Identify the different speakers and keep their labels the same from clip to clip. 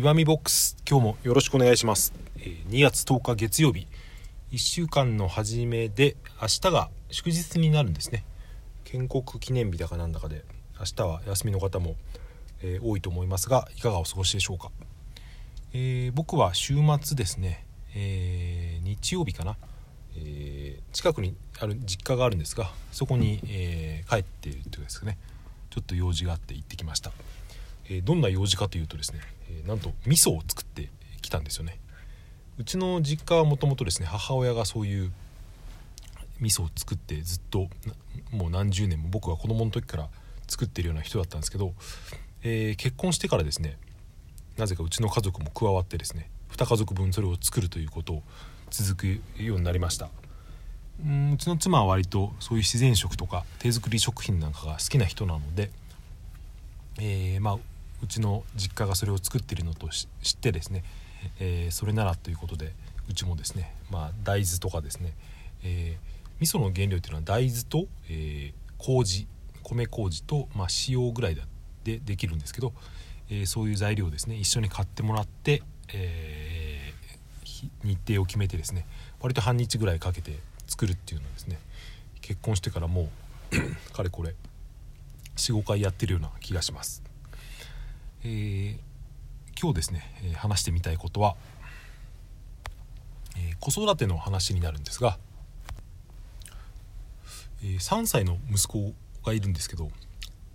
Speaker 1: 岩見ボックス今日もよろしくお願いします、え2月10日月曜日。1週間の初めで明日が祝日になるんですね。建国記念日だかなんだかで明日は休みの方も、え多いと思いますがいかがお過ごしでしょうか、えー僕は週末ですね、えー日曜日かな、えー近くにある実家があるんですがそこに、えー帰っているというですねちょっと用事があって行ってきました。えどんな用事かというとですね、えなんと味噌を作ってきたんですよね。うちの実家はもともとですね母親がそういう味噌を作ってずっともう何十年も僕は子供の時から作ってるような人だったんですけど、えー結婚してからですねなぜかうちの家族も加わってですね2家族分それを作るということを続くようになりました。うんうちの妻は割とそういう自然食とか手作り食品なんかが好きな人なのでえーまあ、うちの実家がそれを作っているのと知ってですね、えーそれならということでうちもですね、まあ、大豆とかですね、えー味噌の原料というのは大豆と、えー麹米麹と、まあ、塩ぐらいでできるんですけど、えーそういう材料をですね一緒に買ってもらって、えー日程を決めてですね割と半日ぐらいかけて作るっていうのはですね。結婚してからもう かれこれ45回やってるような気がします、えー今日ですね、話してみたいことは、えー子育ての話になるんですが、えー3歳の息子がいるんですけど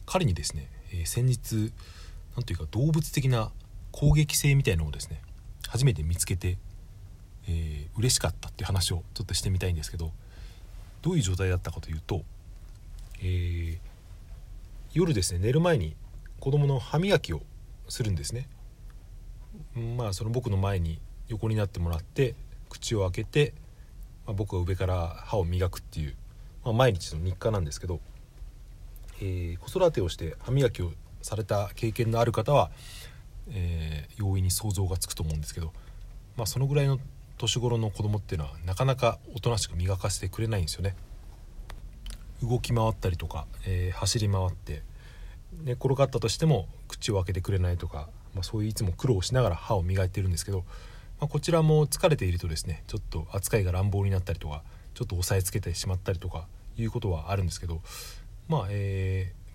Speaker 1: 彼にですね、え先日なんというか動物的な攻撃性みたいのをですね初めて見つけて、えー嬉しかったっていう話をちょっとしてみたいんですけどどういう状態だったかというと、えー夜ですね寝る前に子供の歯磨きをするんですねまあその僕の前に横になってもらって口を開けて、まあ、僕は上から歯を磨くっていう、まあ、毎日の日課なんですけど、えー子育てをして歯磨きをされた経験のある方は、えー容易に想像がつくと思うんですけど、まあ、そのぐらいの年頃の子供っていうのはなかなかおとなしく磨かせてくれないんですよね。動き回ったりとか、えー走り回って寝転がったとしても口を開けてくれないとか、まあ、そういういつも苦労しながら歯を磨いてるんですけど、まあ、こちらも疲れているとですねちょっと扱いが乱暴になったりとかちょっと押さえつけてしまったりとかいうことはあるんですけどまあえー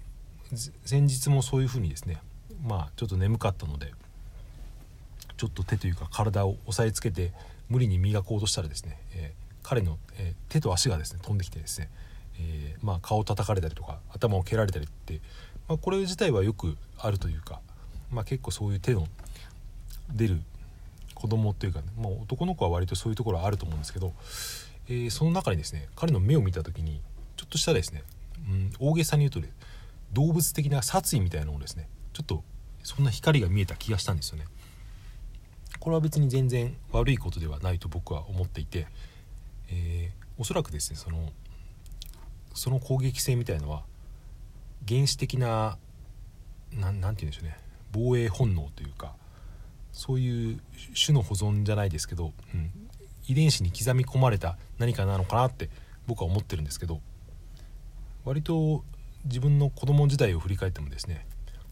Speaker 1: ず前日もそういうふうにですねまあちょっと眠かったのでちょっと手というか体を押さえつけて無理に磨こうとしたらですね、えー彼の、えー手と足がですね飛んできてですね、えーまあ、顔を叩かれたりとか頭を蹴られたりって、まあ、これ自体はよくあるというか、まあ、結構そういう手の出る子供というか、ね、まあ、男の子は割とそういうところはあると思うんですけど、えーその中にですね彼の目を見た時にちょっとしたですね、うん、大げさに言うとね動物的な殺意みたいなのをですねちょっとそんな光が見えた気がしたんですよね。これは別に全然悪いことではないと僕は思っていて、えーおそらくですねそのその攻撃性みたいのは原始的ななんなんて言うんでしょうね防衛本能というかそういう種の保存じゃないですけど、うん、遺伝子に刻み込まれた何かなのかなって僕は思ってるんですけど割と自分の子供時代を振り返ってもですね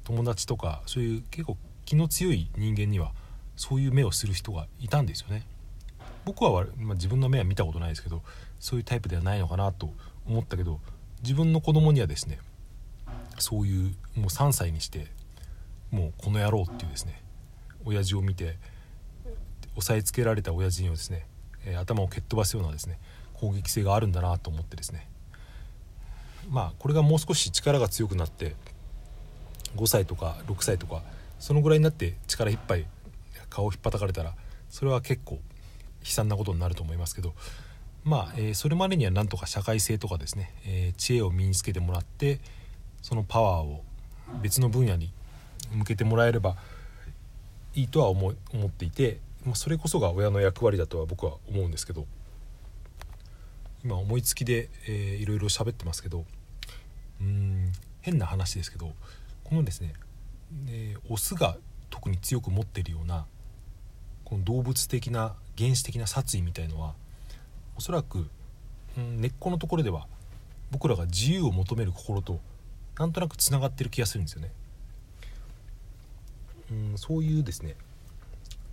Speaker 1: 友達とかそういう結構気の強い人間にはそういう目をする人がいたんですよね。僕は、まあ、自分の目は見たことないですけどそういうタイプではないのかなと思ったけど自分の子供にはですねそういうもう3歳にしてもうこの野郎っていうですね親父を見て押さえつけられた親父にはですね、え頭を蹴っ飛ばすようなですね攻撃性があるんだなと思ってですね。まあこれがもう少し力が強くなって5歳とか6歳とかそのぐらいになって力いっぱい顔を引っ叩かれたらそれは結構悲惨なことになると思いますけどまあ、えーそれまでにはなんとか社会性とかですね、えー知恵を身につけてもらってそのパワーを別の分野に向けてもらえればいいとは思思っていて、まあ、それこそが親の役割だとは僕は思うんですけど今思いつきで、えーいろいろ喋ってますけどうーん変な話ですけどこのですね、えーオスが特に強く持っているようなこの動物的な原始的な殺意みたいのはおそらく、根っこのところでは僕らが自由を求める心となんとなくつながってる気がするんですよね。うん、そういうですね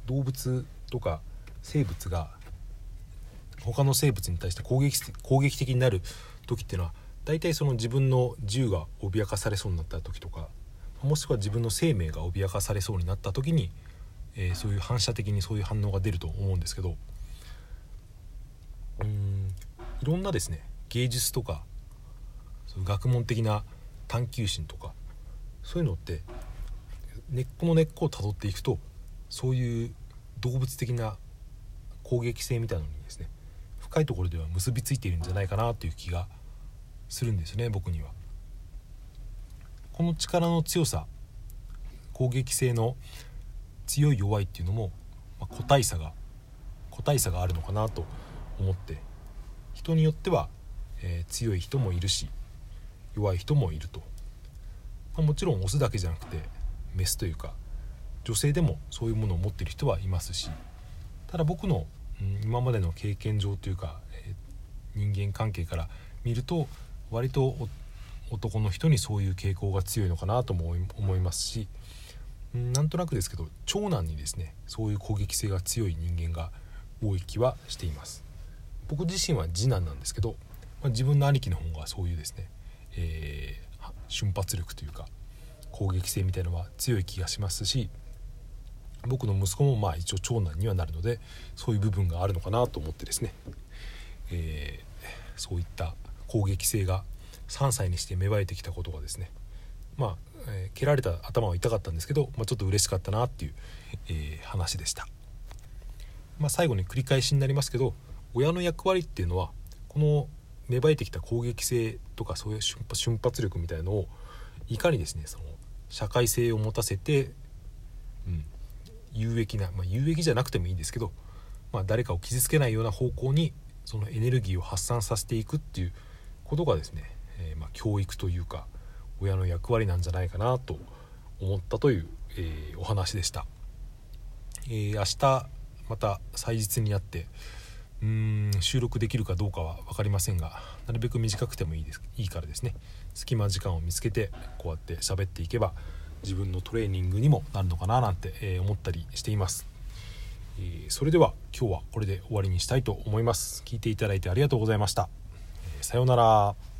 Speaker 1: 動物とか生物が他の生物に対して攻撃攻撃的になる時っていうのは大体その自分の自由が脅かされそうになった時とかもしくは自分の生命が脅かされそうになった時に、えー、そういう反射的にそういう反応が出ると思うんですけどうんいろんなですね芸術とか学問的な探求心とかそういうのって根っこの根っこをたどっていくとそういう動物的な攻撃性みたいなのにですね深いところでは結びついているんじゃないかなという気がするんですね僕には。この力の強さ攻撃性の強い弱いっていうのも、まあ、個体差が個体差があるのかなと思って人によっては、えー、強い人もいるし弱い人もいると、まあ、もちろんオスだけじゃなくてメスというか女性でもそういうものを持ってる人はいますしただ僕の、今までの経験上というか、えー、人間関係から見ると割と男の人にそういう傾向が強いのかなとも思いますしなんとなくですけど長男にですねそういう攻撃性が強い人間が多い気はしています。僕自身は次男なんですけど、まあ、自分の兄貴の方がそういうですね、えー、瞬発力というか攻撃性みたいなのは強い気がしますし僕の息子もまあ一応長男にはなるのでそういう部分があるのかなと思ってですね、えー、そういった攻撃性が3歳にして芽生えてきたことがですねまあ、えー、蹴られた頭は痛かったんですけど、まあ、ちょっと嬉しかったなっていう、えー、話でした、まあ、最後に繰り返しになりますけど親の役割っていうのはこの芽生えてきた攻撃性とかそういう瞬発力みたいのをいかにですねその社会性を持たせて、うん、有益な、まあ、有益じゃなくてもいいんですけど、まあ、誰かを傷つけないような方向にそのエネルギーを発散させていくっていうことがですねえー、まあ、教育というか親の役割なんじゃないかなと思ったという、えー、お話でした、えー、明日また祭日になってうーん収録できるかどうかは分かりませんがなるべく短くてもいいです。いいからですね。隙間時間を見つけてこうやって喋っていけば自分のトレーニングにもなるのかななんて、え思ったりしています、えそれでは今日はこれで終わりにしたいと思います。聞いていただいてありがとうございました、えさようなら。